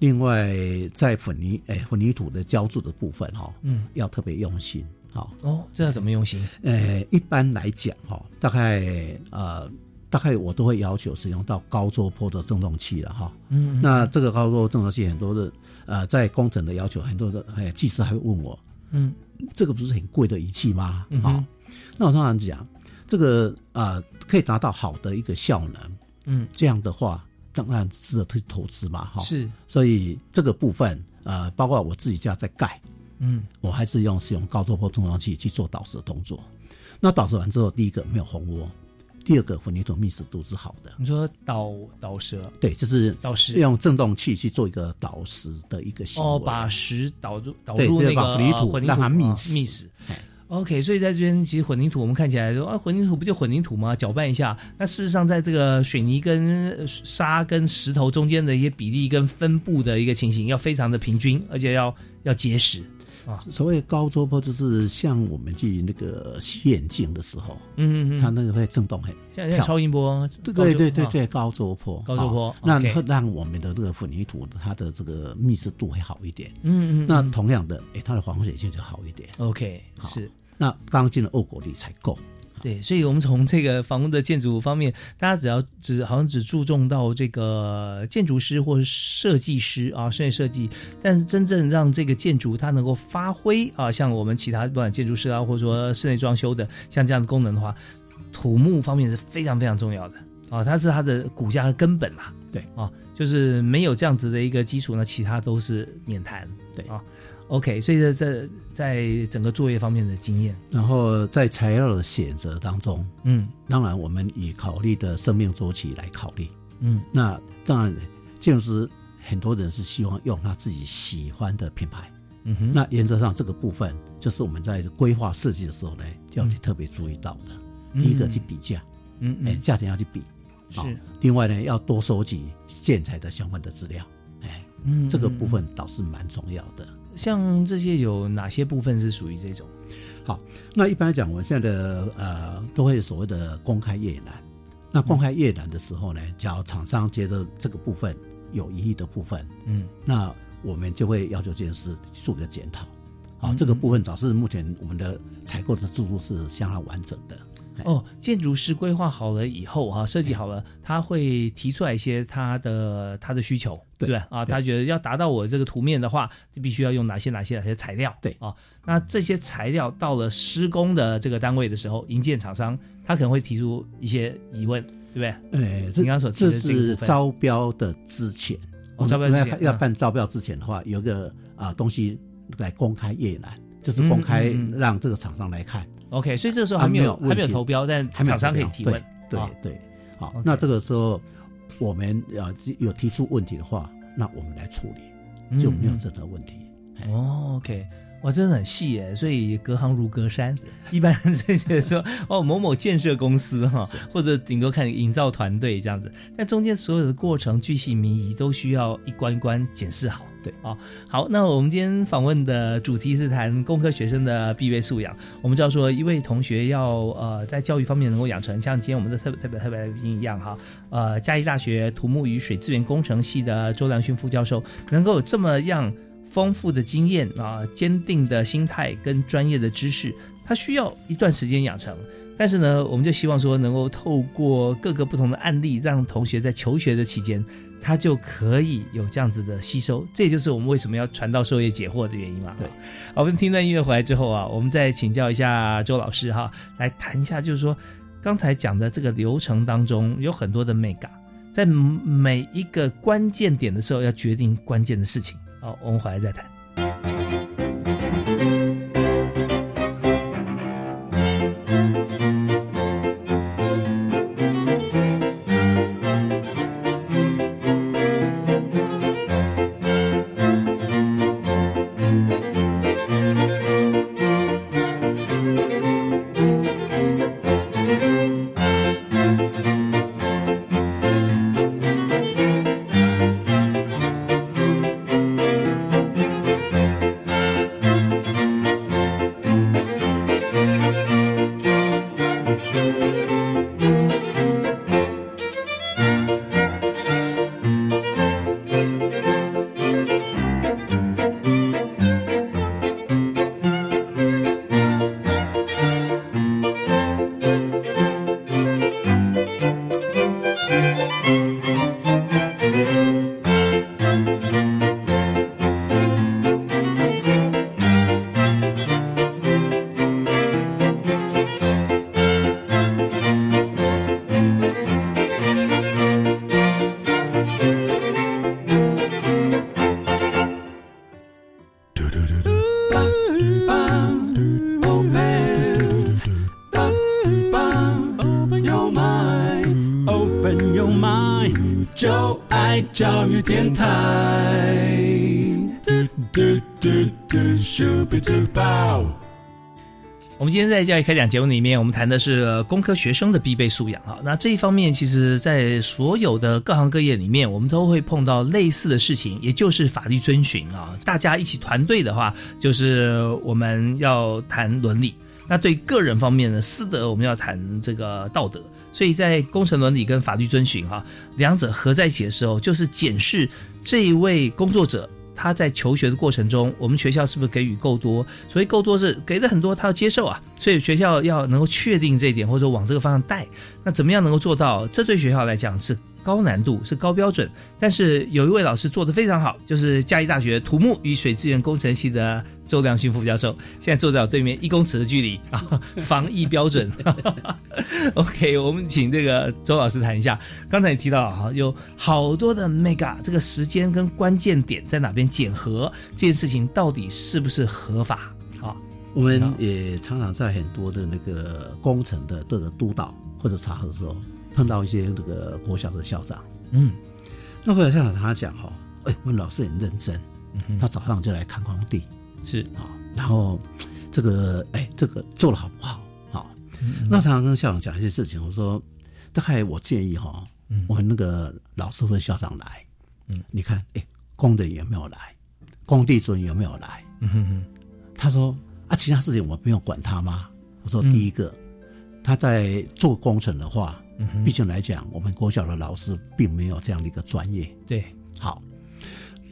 另外，在混凝哎混凝土的浇筑的部分哈，嗯，要特别用心。好哦，这要怎么用心？呃，一般来讲哈，大概呃，大概我都会要求使用到高周坡的振动器了哈。嗯，那这个高周振动器很多的呃，在工程的要求很多的哎，技师还会问我，嗯。这个不是很贵的仪器吗？啊，那我通常讲，这个啊可以达到好的一个效能，嗯，这样的话当然值得去投资嘛，哈。是，所以这个部分呃，包括我自己家在盖，嗯，我还是用使用高周波振动器去做导石的动作。那导石完之后，第一个没有蜂窝。第二个混凝土密实度是好的。你说导导石？对，就是导石用振动器去做一个导石的一个行为。哦，把石导入导入那个混凝土，让它密实。密实。OK，所以在这边其实混凝土我们看起来说啊，混凝土不就混凝土吗？搅拌一下。那事实上，在这个水泥跟沙跟石头中间的一些比例跟分布的一个情形，要非常的平均，而且要要结实。啊。所谓高周波，就是像我们去那个洗眼镜的时候，嗯嗯，它那个会震动，很像像超音波，对对对对对，高周波，高周波，那会让我们的这个混凝土它的这个密实度会好一点。嗯嗯，那同样的，哎，它的防水性就好一点。OK，是。那刚进的欧国力才够。对，所以，我们从这个房屋的建筑方面，大家只要只好像只注重到这个建筑师或设计师啊，室内设计，但是真正让这个建筑它能够发挥啊，像我们其他不管建筑师啊，或者说室内装修的，像这样的功能的话，土木方面是非常非常重要的啊，它是它的骨架的根本啊。对啊，就是没有这样子的一个基础呢，其他都是免谈。对啊。OK，所以这在在整个作业方面的经验，然后在材料的选择当中，嗯，当然我们以考虑的生命周期来考虑，嗯，那当然建筑师很多人是希望用他自己喜欢的品牌，嗯哼，那原则上这个部分就是我们在规划设计的时候呢，要去特别注意到的，第一个去比价，嗯，哎，价钱要去比，是，另外呢要多收集建材的相关的资料，哎，嗯，这个部分倒是蛮重要的。像这些有哪些部分是属于这种？好，那一般来讲，我们现在的呃都会所谓的公开阅览。那公开阅览的时候呢，只要厂商觉得这个部分有疑义的部分，嗯，那我们就会要求这件事做个检讨。好，这个部分导致目前我们的采购的制度是相当完整的。哦，建筑师规划好了以后哈，设计好了，他会提出来一些他的他的需求，对吧啊？他觉得要达到我这个图面的话，必须要用哪些哪些哪些材料？对啊，那这些材料到了施工的这个单位的时候，营建厂商他可能会提出一些疑问，对不对？哎，你刚所这是招标的之前，招标要要办招标之前的话，有个啊东西来公开阅览，就是公开让这个厂商来看。OK，所以这个时候还没有还没有投标，但厂商可以提问。对对，好，那这个时候我们啊有提出问题的话，那我们来处理，就没有任何问题。哦，OK。哇，真的很细耶，所以隔行如隔山。一般人就觉得说，哦，某某建设公司哈，或者顶多看营造团队这样子，但中间所有的过程巨细靡遗，都需要一关一关检视好。对啊，好，那我们今天访问的主题是谈工科学生的必备素养。我们知道说，一位同学要呃在教育方面能够养成，像今天我们的特特别特别来宾一样哈，呃，嘉义大学土木与水资源工程系的周良勋副教授，能够这么样。丰富的经验啊，坚定的心态跟专业的知识，它需要一段时间养成。但是呢，我们就希望说，能够透过各个不同的案例，让同学在求学的期间，他就可以有这样子的吸收。这也就是我们为什么要传道授业解惑的原因嘛。对，好，我们听段音乐回来之后啊，我们再请教一下周老师哈，来谈一下，就是说刚才讲的这个流程当中有很多的 mega，在每一个关键点的时候，要决定关键的事情。好，我们回来再谈。电台。我们今天在教育开讲节目里面，我们谈的是工科学生的必备素养啊。那这一方面，其实，在所有的各行各业里面，我们都会碰到类似的事情，也就是法律遵循啊。大家一起团队的话，就是我们要谈伦理；那对个人方面的私德，我们要谈这个道德。所以在工程伦理跟法律遵循哈，两者合在一起的时候，就是检视这一位工作者。他在求学的过程中，我们学校是不是给予够多？所以够多是给的很多，他要接受啊。所以学校要能够确定这一点，或者往这个方向带。那怎么样能够做到？这对学校来讲是。高难度是高标准，但是有一位老师做的非常好，就是嘉义大学土木与水资源工程系的周良勋副教授，现在坐在我对面一公尺的距离啊，防疫标准。OK，我们请这个周老师谈一下，刚才也提到啊，有好多的 mega，这个时间跟关键点在哪边检核这件事情到底是不是合法啊？我们也常常在很多的那个工程的这个督导或者查核的时候。碰到一些这个国小的校长，嗯，那国小校长他讲哈，哎，我们老师很认真，他早上就来看工地，是啊，然后这个哎，这个做的好不好？好，那常常跟校长讲一些事情，我说大概我建议哈，我们那个老师或校长来，嗯，你看，哎，工人有没有来？工地主任有没有来？嗯哼哼，他说啊，其他事情我不用管他吗？我说第一个，他在做工程的话。毕竟来讲，我们国小的老师并没有这样的一个专业。对，好。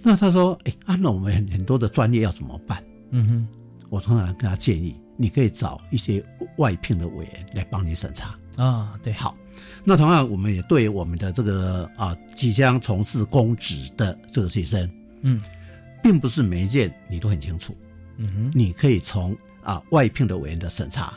那他说：“哎，按照我们很多的专业要怎么办？”嗯哼，我通常跟他建议，你可以找一些外聘的委员来帮你审查。啊，对，好。那同样，我们也对我们的这个啊即将从事公职的这个学生，嗯，并不是每一件你都很清楚。嗯哼，你可以从啊外聘的委员的审查。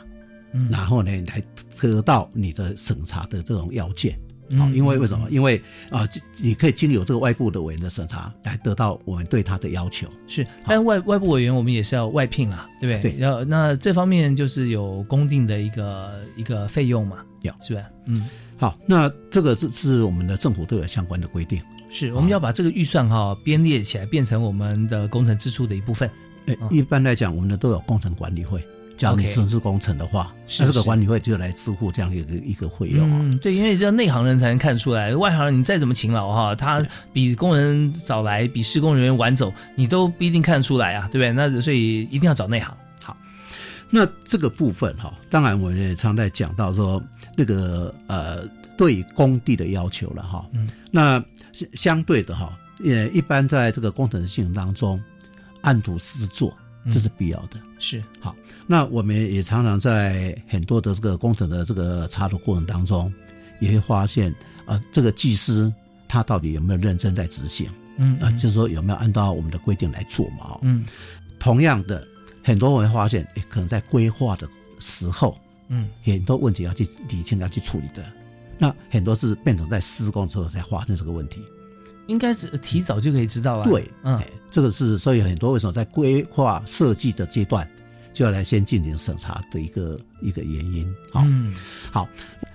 然后呢，来得到你的审查的这种要件，好，因为为什么？因为啊，你可以经由这个外部的委员的审查，来得到我们对他的要求。是，但外外部委员我们也是要外聘啊，对不对？对。要那这方面就是有公定的一个一个费用嘛，有是吧？嗯，好，那这个是是我们的政府都有相关的规定。是，我们要把这个预算哈编列起来，变成我们的工程支出的一部分。哎，一般来讲，我们的都有工程管理会。假你城市工程的话，那这个管理会就来支付这样一个一个费用。嗯，对，因为要内行人才能看出来，外行人你再怎么勤劳哈，他比工人早来，比施工人员晚走，你都不一定看得出来啊，对不对？那所以一定要找内行。好，那这个部分哈，当然我也常在讲到说那个呃，对工地的要求了哈。嗯，那相对的哈，也一般在这个工程性当中，按图施作。这是必要的，是好。那我们也常常在很多的这个工程的这个查的过程当中，也会发现啊，这个技师他到底有没有认真在执行？嗯啊，就是说有没有按照我们的规定来做嘛？嗯，同样的，很多我会发现，可能在规划的时候，嗯，很多问题要去理清、要去处理的。那很多是变成在施工之后才发生这个问题。应该是提早就可以知道啊。对，嗯，这个是所以很多为什么在规划设计的阶段就要来先进行审查的一个一个原因。好，好，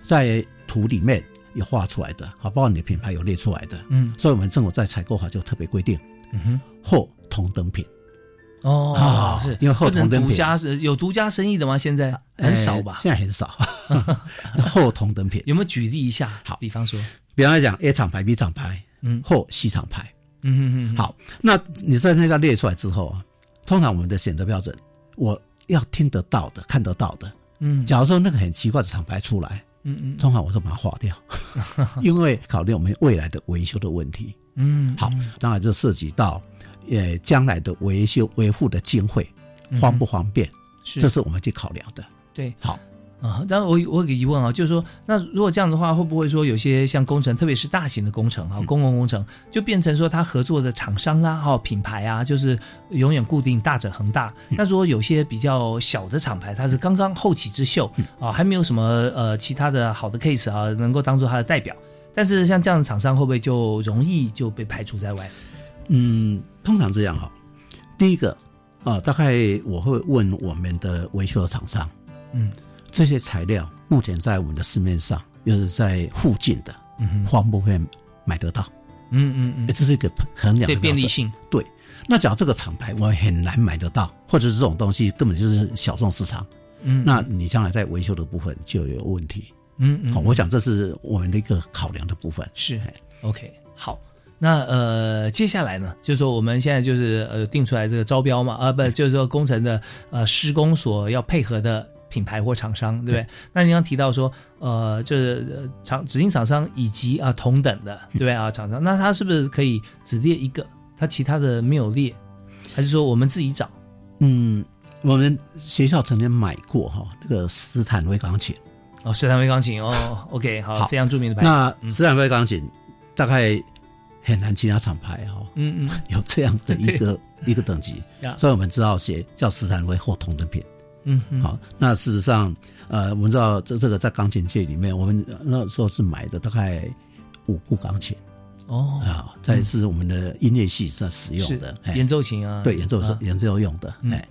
在图里面有画出来的，好，包括你的品牌有列出来的，嗯，所以我们政府在采购法就特别规定，嗯哼，货同等品。哦，因为后同等品有独家生意的吗？现在很少吧？现在很少。后同等品有没有举例一下？好，比方说，比方来讲，A 厂牌、B 厂牌。嗯，或 C 厂牌，嗯嗯嗯，好，那你在那个列出来之后啊，通常我们的选择标准，我要听得到的、看得到的，嗯，假如说那个很奇怪的厂牌出来，嗯嗯，通常我都把它划掉，因为考虑我们未来的维修的问题，嗯，好，当然就涉及到，呃，将来的维修维护的经费方不方便，这是我们去考量的，对，好。啊，但我我有个疑问啊，就是说，那如果这样的话，会不会说有些像工程，特别是大型的工程啊，公共工程，就变成说他合作的厂商啊，哈，品牌啊，就是永远固定大者恒大。那如果有些比较小的厂牌，它是刚刚后起之秀啊，还没有什么呃其他的好的 case 啊，能够当做它的代表，但是像这样的厂商会不会就容易就被排除在外？嗯，通常这样哈，第一个啊，大概我会问我们的维修厂商，嗯。这些材料目前在我们的市面上，又是在附近的，方不会买得到。嗯嗯嗯，这是一个衡量的便利性。对，那假如这个厂牌我很难买得到，或者是这种东西根本就是小众市场，嗯，那你将来在维修的部分就有问题。嗯嗯，好，我想这是我们的一个考量的部分。是，OK，好。那呃，接下来呢，就是说我们现在就是呃定出来这个招标嘛，啊不，就是说工程的呃施工所要配合的品牌或厂商，对不对？那你刚提到说，呃，就是厂指定厂商以及啊同等的，对不对啊？厂商，那他是不是可以只列一个？他其他的没有列，还是说我们自己找？嗯，我们学校曾经买过哈那个斯坦威钢琴。哦，斯坦威钢琴哦，OK，好，非常著名的牌子。那斯坦威钢琴大概。很难其他厂牌哈，嗯嗯，有这样的一个 一个等级，所以我们知道写叫斯坦威或同等品，嗯嗯，好，那事实上，呃，我们知道这这个在钢琴界里面，我们那时候是买的大概五部钢琴，哦。啊，这是我们的音乐系在使用的演奏琴啊，对，演奏是演奏用的，哎，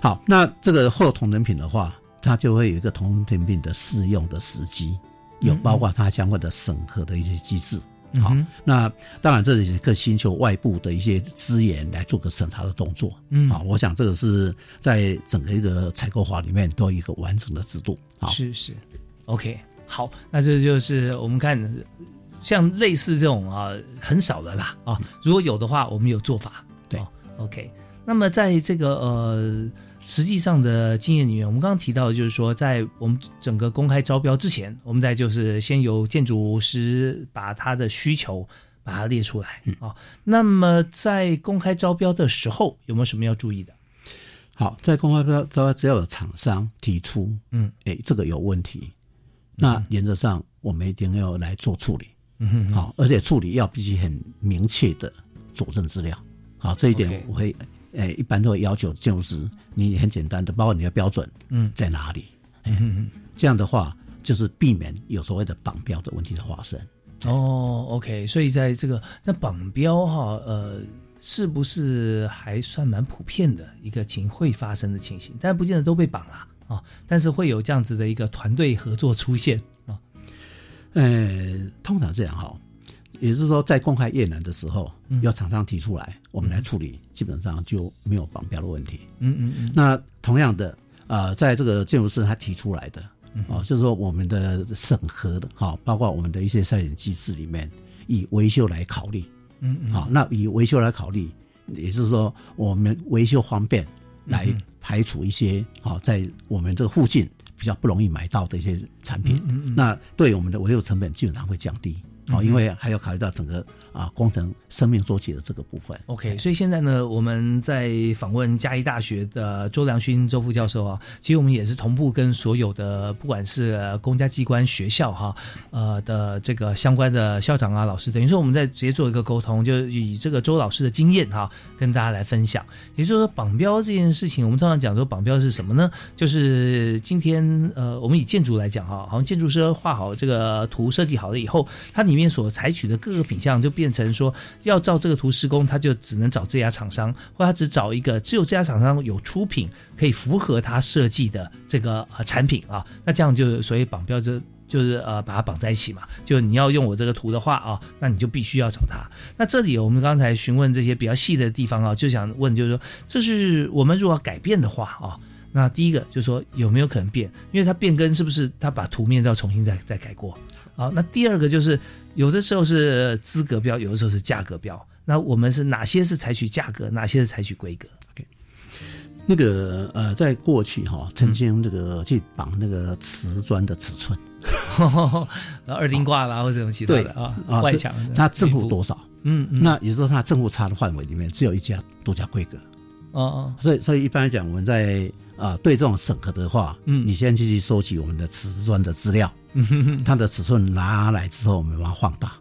好，那这个后同人品的话，它就会有一个同人品的适用的时机，有包括它相关的审核的一些机制。好，那当然这是个寻求外部的一些资源来做个审查的动作。嗯，啊，我想这个是在整个一个采购法里面都有一个完整的制度。好，是是，OK，好，那这就是我们看像类似这种啊很少的啦啊，如果有的话，我们有做法。对，OK，那么在这个呃。实际上的经验里面，我们刚刚提到的就是说，在我们整个公开招标之前，我们在就是先由建筑师把他的需求把它列出来。啊。那么在公开招标的时候，有没有什么要注意的？好，在公开招招标，只要有厂商提出，嗯，哎，这个有问题，那原则上我们一定要来做处理，嗯哼，好，而且处理要必须很明确的佐证资料，好，这一点我会。诶，一般都会要求建筑师，你很简单的，包括你的标准，嗯，在哪里？嗯嗯，这样的话就是避免有所谓的绑标的问题的发生。哦，OK，所以在这个那绑标哈，呃，是不是还算蛮普遍的一个情会发生的情形？但不见得都被绑了啊，但是会有这样子的一个团队合作出现啊。呃，通常这样哈。也就是说，在公开越南的时候，要厂商提出来，我们来处理，基本上就没有绑标的问题。嗯嗯嗯。那同样的，呃，在这个建筑师他提出来的，哦，就是说我们的审核的，哈，包括我们的一些筛选机制里面，以维修来考虑。嗯嗯。好，那以维修来考虑，也就是说，我们维修方便，来排除一些，好，在我们这个附近比较不容易买到的一些产品。嗯嗯。那对我们的维修成本基本上会降低。哦，因为还要考虑到整个啊工程生命周期的这个部分。OK，所以现在呢，我们在访问嘉义大学的周良勋周副教授啊，其实我们也是同步跟所有的不管是公家机关、学校哈，呃的这个相关的校长啊、老师，等于说我们在直接做一个沟通，就以这个周老师的经验哈，跟大家来分享。也就是说，绑标这件事情，我们通常讲说绑标是什么呢？就是今天呃，我们以建筑来讲哈，好像建筑师画好这个图设计好了以后，它里面所采取的各个品相就变变成说，要照这个图施工，他就只能找这家厂商，或他只找一个只有这家厂商有出品可以符合他设计的这个呃产品啊。那这样就所以绑标就就是呃把它绑在一起嘛。就你要用我这个图的话啊，那你就必须要找他。那这里我们刚才询问这些比较细的地方啊，就想问就是说，这是我们如果改变的话啊，那第一个就是说有没有可能变？因为它变更是不是他把图面要重新再再改过？好，那第二个就是。有的时候是资格标，有的时候是价格标。那我们是哪些是采取价格，哪些是采取规格？OK，那个呃，在过去哈，曾经这个去绑那个瓷砖的尺寸，二零挂啦或者什么其他的啊，外墙它正负多少？嗯，嗯那也就是说它正负差的范围里面只有一家独家规格。哦哦，所以所以一般来讲，我们在啊对这种审核的话，嗯，你先去收集我们的瓷砖的资料。嗯哼哼它的尺寸拿来之后，我们把它放大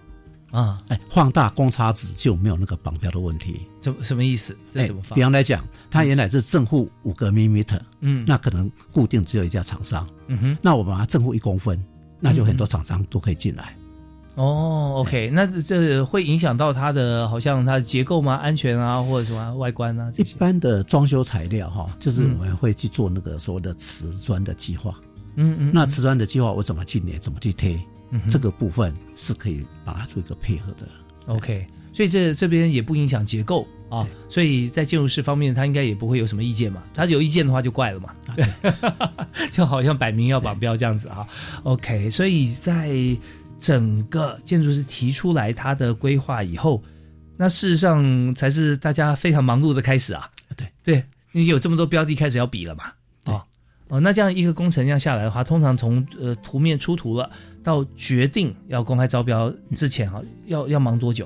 啊，哎，放大公差值就没有那个绑标的问题。怎什么意思？哎，比方来讲，它原来是正负五个 millimeter，嗯，那可能固定只有一家厂商，嗯哼，那我把它正负一公分，那就很多厂商都可以进来。哦，OK，那这会影响到它的，好像它的结构吗？安全啊，或者什么外观啊？一般的装修材料哈，就是我们会去做那个所谓的瓷砖的计划。嗯嗯，那瓷砖的计划我怎么去捏，怎么去贴，这个部分是可以把它做一个配合的。OK，所以这这边也不影响结构啊，所以在建筑师方面，他应该也不会有什么意见嘛。他有意见的话就怪了嘛，就好像摆明要绑标这样子啊。OK，所以在整个建筑师提出来他的规划以后，那事实上才是大家非常忙碌的开始啊。对对，你有这么多标的开始要比了嘛？哦哦，那这样一个工程这样下来的话，通常从呃图面出图了到决定要公开招标之前哈，要要忙多久？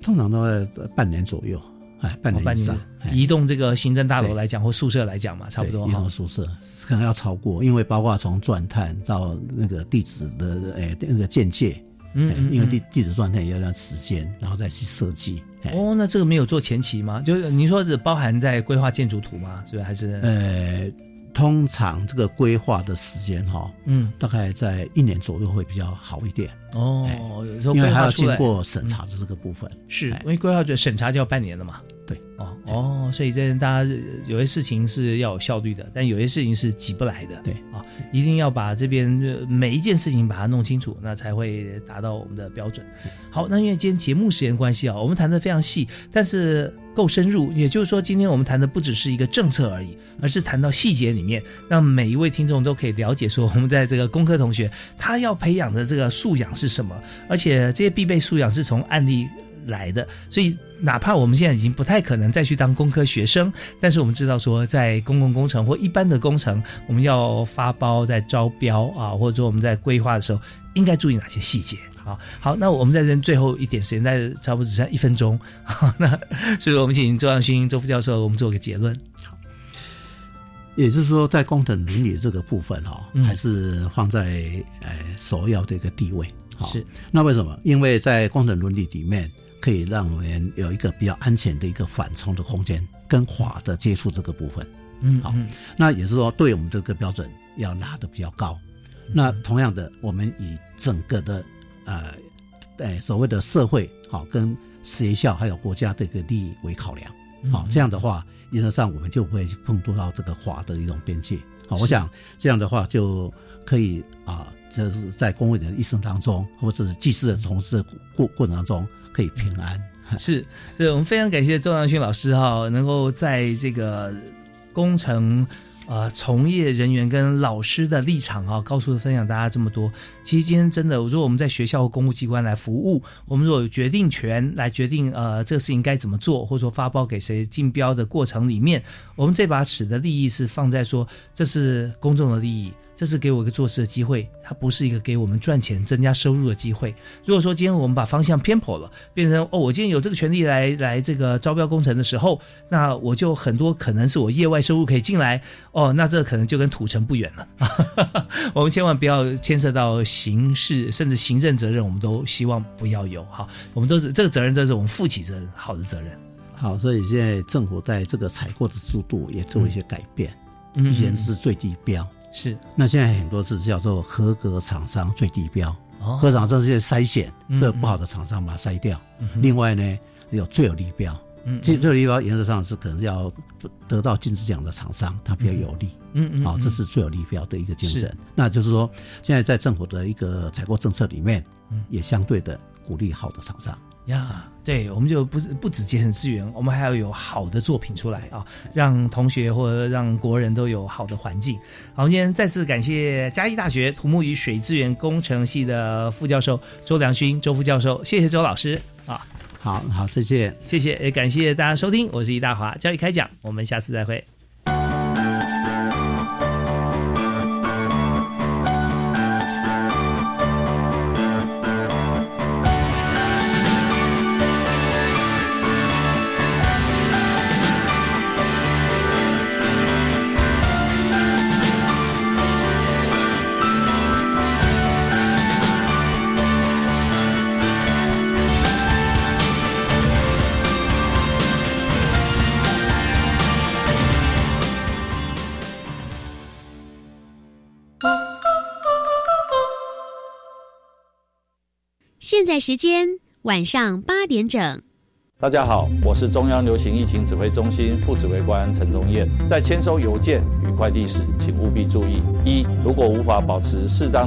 通常都要半年左右，哎，半年以上。移动这个行政大楼来讲或宿舍来讲嘛，差不多。移动宿舍可能要超过，因为包括从钻探到那个地址的哎那个间界，嗯，因为地地址状态也要段时间，然后再去设计。哦，那这个没有做前期吗？就是您说是包含在规划建筑图吗？是不是还是？呃，通常这个规划的时间哈，嗯，大概在一年左右会比较好一点。哦，有时候因为还要经过审查的这个部分，是因为规划就审查就要半年了嘛。对，哦哦，所以这大家有些事情是要有效率的，但有些事情是急不来的。对啊，一定要把这边每一件事情把它弄清楚，那才会达到我们的标准。好，那因为今天节目时间关系啊，我们谈的非常细，但是够深入。也就是说，今天我们谈的不只是一个政策而已，而是谈到细节里面，让每一位听众都可以了解说，我们在这个工科同学他要培养的这个素养是什么，而且这些必备素养是从案例。来的，所以哪怕我们现在已经不太可能再去当工科学生，但是我们知道说，在公共工程或一般的工程，我们要发包在招标啊，或者说我们在规划的时候，应该注意哪些细节好？好，那我们在这最后一点时间，在差不多只剩一分钟，那所以我们请周阳勋周副教授，我们做个结论。也就是说，在工程伦理这个部分哈，还是放在呃首要的一个地位。好，是那为什么？因为在工程伦理里面。可以让我们有一个比较安全的一个缓冲的空间，跟滑的接触这个部分。嗯，好，那也是说，对我们这个标准要拉的比较高。那同样的，我们以整个的呃，哎，所谓的社会好跟学校还有国家的一个利益为考量。好，这样的话，原则上我们就不会碰触到这个滑的一种边界。好，我想这样的话就可以啊，这是在公务员的一生当中，或者是技师的从事过过程当中。可以平安 是，对，我们非常感谢周阳勋老师哈，能够在这个工程呃从业人员跟老师的立场哈，告诉分享大家这么多。其实今天真的，如果我们在学校和公务机关来服务，我们如果有决定权来决定呃这个事情该怎么做，或者说发包给谁竞标的过程里面，我们这把尺的利益是放在说这是公众的利益。这是给我一个做事的机会，它不是一个给我们赚钱、增加收入的机会。如果说今天我们把方向偏颇了，变成哦，我今天有这个权利来来这个招标工程的时候，那我就很多可能是我业外收入可以进来哦，那这可能就跟土城不远了。我们千万不要牵涉到刑事甚至行政责任，我们都希望不要有哈。我们都是这个责任都是我们负起责任，好的责任。好，所以现在政府在这个采购的速度也做一些改变，以前是最低标。是，那现在很多是叫做合格厂商最低标，哦。合格厂商是筛选，这不好的厂商把它筛掉。另外呢，有最有利标，最最有利标原则上是可能要得到金质奖的厂商，它比较有利。嗯嗯，好，这是最有利标的一个精神。那就是说，现在在政府的一个采购政策里面，也相对的鼓励好的厂商。呀，对，我们就不是不止节省资源，我们还要有好的作品出来啊，让同学或者让国人都有好的环境。好，今天再次感谢嘉义大学土木与水资源工程系的副教授周良勋周副教授，谢谢周老师啊。好好，谢谢，谢谢，也感谢大家收听，我是易大华，教育开讲，我们下次再会。时间晚上八点整。大家好，我是中央流行疫情指挥中心副指挥官陈宗彦。在签收邮件与快递时，请务必注意：一、如果无法保持适当的